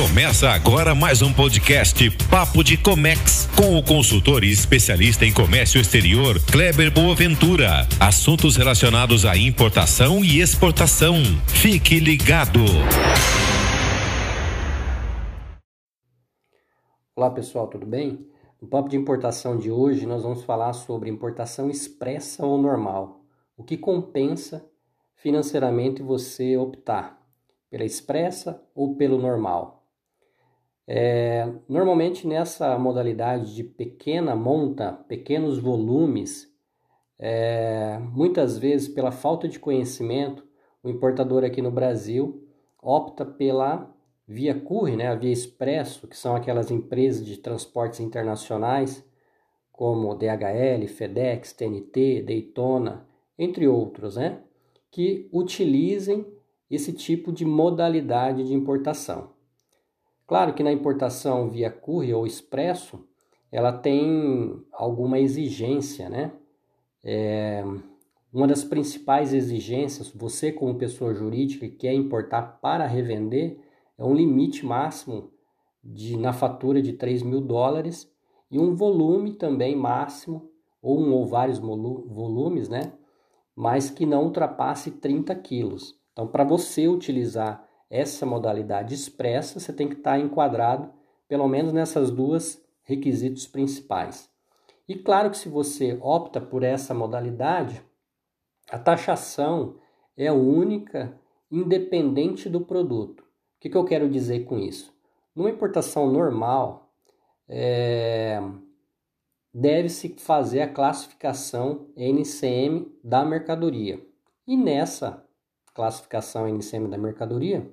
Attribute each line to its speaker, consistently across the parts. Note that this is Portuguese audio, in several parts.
Speaker 1: Começa agora mais um podcast Papo de Comex com o consultor e especialista em comércio exterior Kleber Boaventura. Assuntos relacionados à importação e exportação. Fique ligado.
Speaker 2: Olá pessoal, tudo bem? No papo de importação de hoje nós vamos falar sobre importação expressa ou normal. O que compensa financeiramente você optar pela expressa ou pelo normal. É, normalmente nessa modalidade de pequena monta, pequenos volumes, é, muitas vezes pela falta de conhecimento, o importador aqui no Brasil opta pela via Curre, né, a via Expresso, que são aquelas empresas de transportes internacionais como DHL, FedEx, TNT, Daytona, entre outros, né, que utilizem esse tipo de modalidade de importação. Claro que na importação via courier ou expresso, ela tem alguma exigência, né? É, uma das principais exigências, você como pessoa jurídica que quer importar para revender, é um limite máximo de, na fatura de 3 mil dólares e um volume também máximo, ou um ou vários volumes, né? Mas que não ultrapasse 30 quilos. Então, para você utilizar essa modalidade expressa, você tem que estar enquadrado pelo menos nessas duas requisitos principais. E claro que se você opta por essa modalidade, a taxação é única, independente do produto. O que, que eu quero dizer com isso? Numa importação normal, é, deve-se fazer a classificação NCM da mercadoria. E nessa classificação NCM da mercadoria,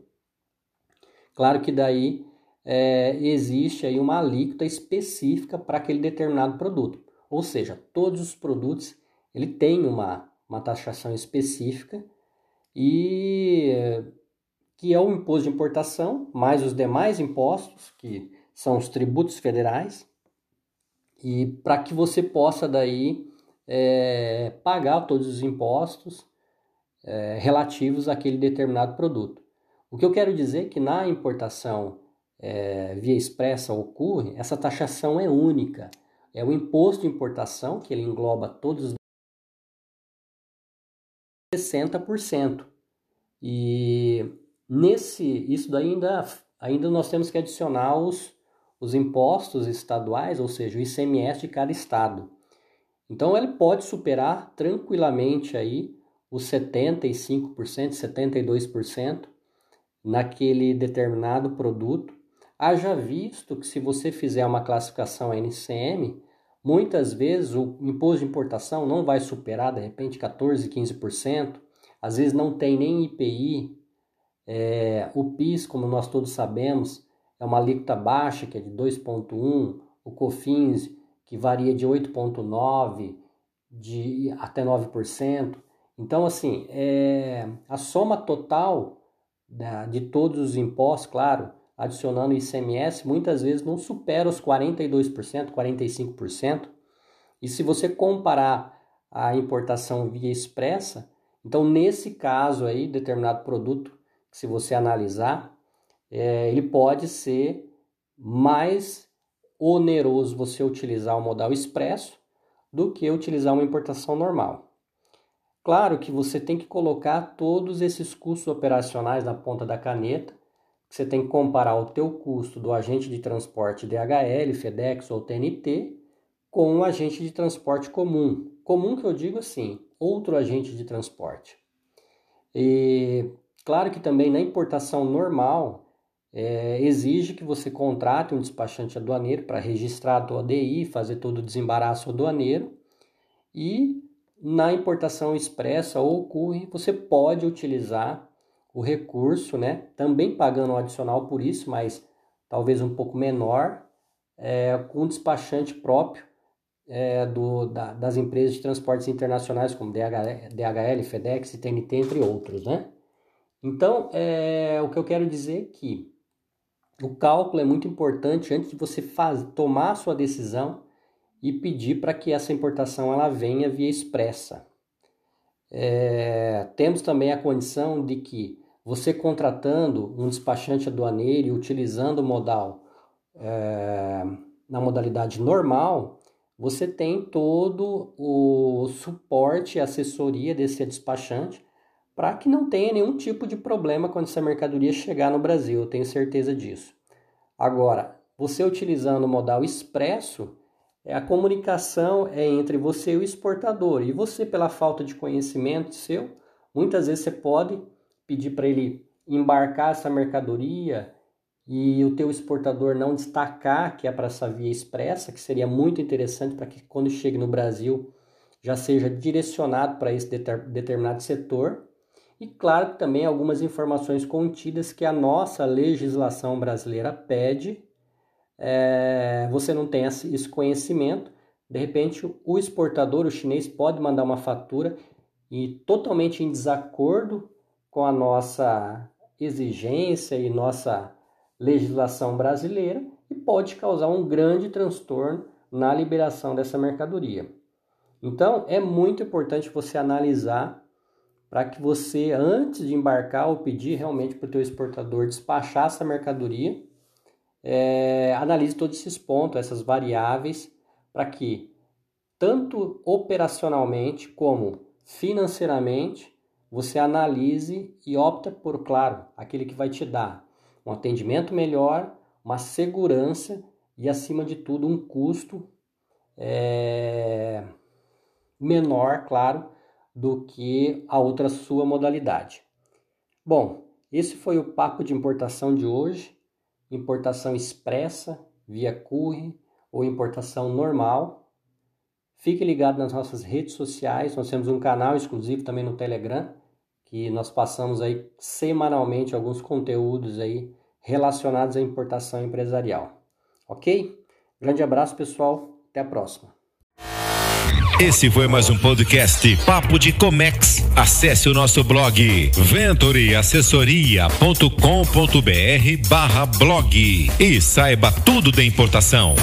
Speaker 2: Claro que daí é, existe aí uma alíquota específica para aquele determinado produto. Ou seja, todos os produtos ele tem uma, uma taxação específica e que é o imposto de importação, mais os demais impostos, que são os tributos federais, e para que você possa daí é, pagar todos os impostos é, relativos àquele determinado produto. O que eu quero dizer é que na importação é, via expressa ocorre, essa taxação é única. É o imposto de importação, que ele engloba todos os 60%. E nesse, isso daí ainda, ainda nós temos que adicionar os, os impostos estaduais, ou seja, o ICMS de cada estado. Então ele pode superar tranquilamente aí os 75%, 72% naquele determinado produto. Haja visto que se você fizer uma classificação NCM, muitas vezes o imposto de importação não vai superar de repente 14, 15%, às vezes não tem nem IPI, é, o PIS, como nós todos sabemos, é uma alíquota baixa, que é de 2,1%, o COFINS, que varia de 8,9% de até 9%. Então, assim, é, a soma total de todos os impostos, claro, adicionando ICMS, muitas vezes não supera os 42%, 45%. E se você comparar a importação via expressa, então nesse caso aí, determinado produto, se você analisar, é, ele pode ser mais oneroso você utilizar o modal expresso do que utilizar uma importação normal. Claro que você tem que colocar todos esses custos operacionais na ponta da caneta. Você tem que comparar o teu custo do agente de transporte DHL, FedEx ou TNT com o agente de transporte comum. Comum que eu digo assim, outro agente de transporte. E claro que também na importação normal é, exige que você contrate um despachante aduaneiro para registrar a tua ADI, fazer todo o desembaraço aduaneiro e na importação expressa ou curry, você pode utilizar o recurso, né? Também pagando um adicional por isso, mas talvez um pouco menor, é, com um despachante próprio é, do, da, das empresas de transportes internacionais, como DHL, DHL, FedEx, TNT, entre outros, né? Então, é, o que eu quero dizer é que o cálculo é muito importante antes de você faz, tomar a sua decisão e pedir para que essa importação ela venha via expressa. É, temos também a condição de que você contratando um despachante aduaneiro e utilizando o modal é, na modalidade normal, você tem todo o suporte e assessoria desse despachante para que não tenha nenhum tipo de problema quando essa mercadoria chegar no Brasil, eu tenho certeza disso. Agora, você utilizando o modal expresso, a comunicação é entre você e o exportador. E você, pela falta de conhecimento seu, muitas vezes você pode pedir para ele embarcar essa mercadoria e o teu exportador não destacar que é para essa via expressa, que seria muito interessante para que quando chegue no Brasil já seja direcionado para esse determinado setor. E claro também algumas informações contidas que a nossa legislação brasileira pede, é, você não tem esse conhecimento, de repente o exportador, o chinês, pode mandar uma fatura e totalmente em desacordo com a nossa exigência e nossa legislação brasileira e pode causar um grande transtorno na liberação dessa mercadoria. Então, é muito importante você analisar para que você, antes de embarcar ou pedir realmente para o teu exportador despachar essa mercadoria, é, analise todos esses pontos, essas variáveis, para que tanto operacionalmente como financeiramente você analise e opta por, claro, aquele que vai te dar um atendimento melhor, uma segurança e, acima de tudo, um custo é, menor, claro, do que a outra sua modalidade. Bom, esse foi o papo de importação de hoje. Importação expressa, via curry ou importação normal. Fique ligado nas nossas redes sociais. Nós temos um canal exclusivo também no Telegram que nós passamos aí semanalmente alguns conteúdos aí relacionados à importação empresarial. Ok? Grande abraço, pessoal. Até a próxima.
Speaker 1: Esse foi mais um podcast Papo de Comex. Acesse o nosso blog ventureassessoria.com.br barra blog e saiba tudo da importação.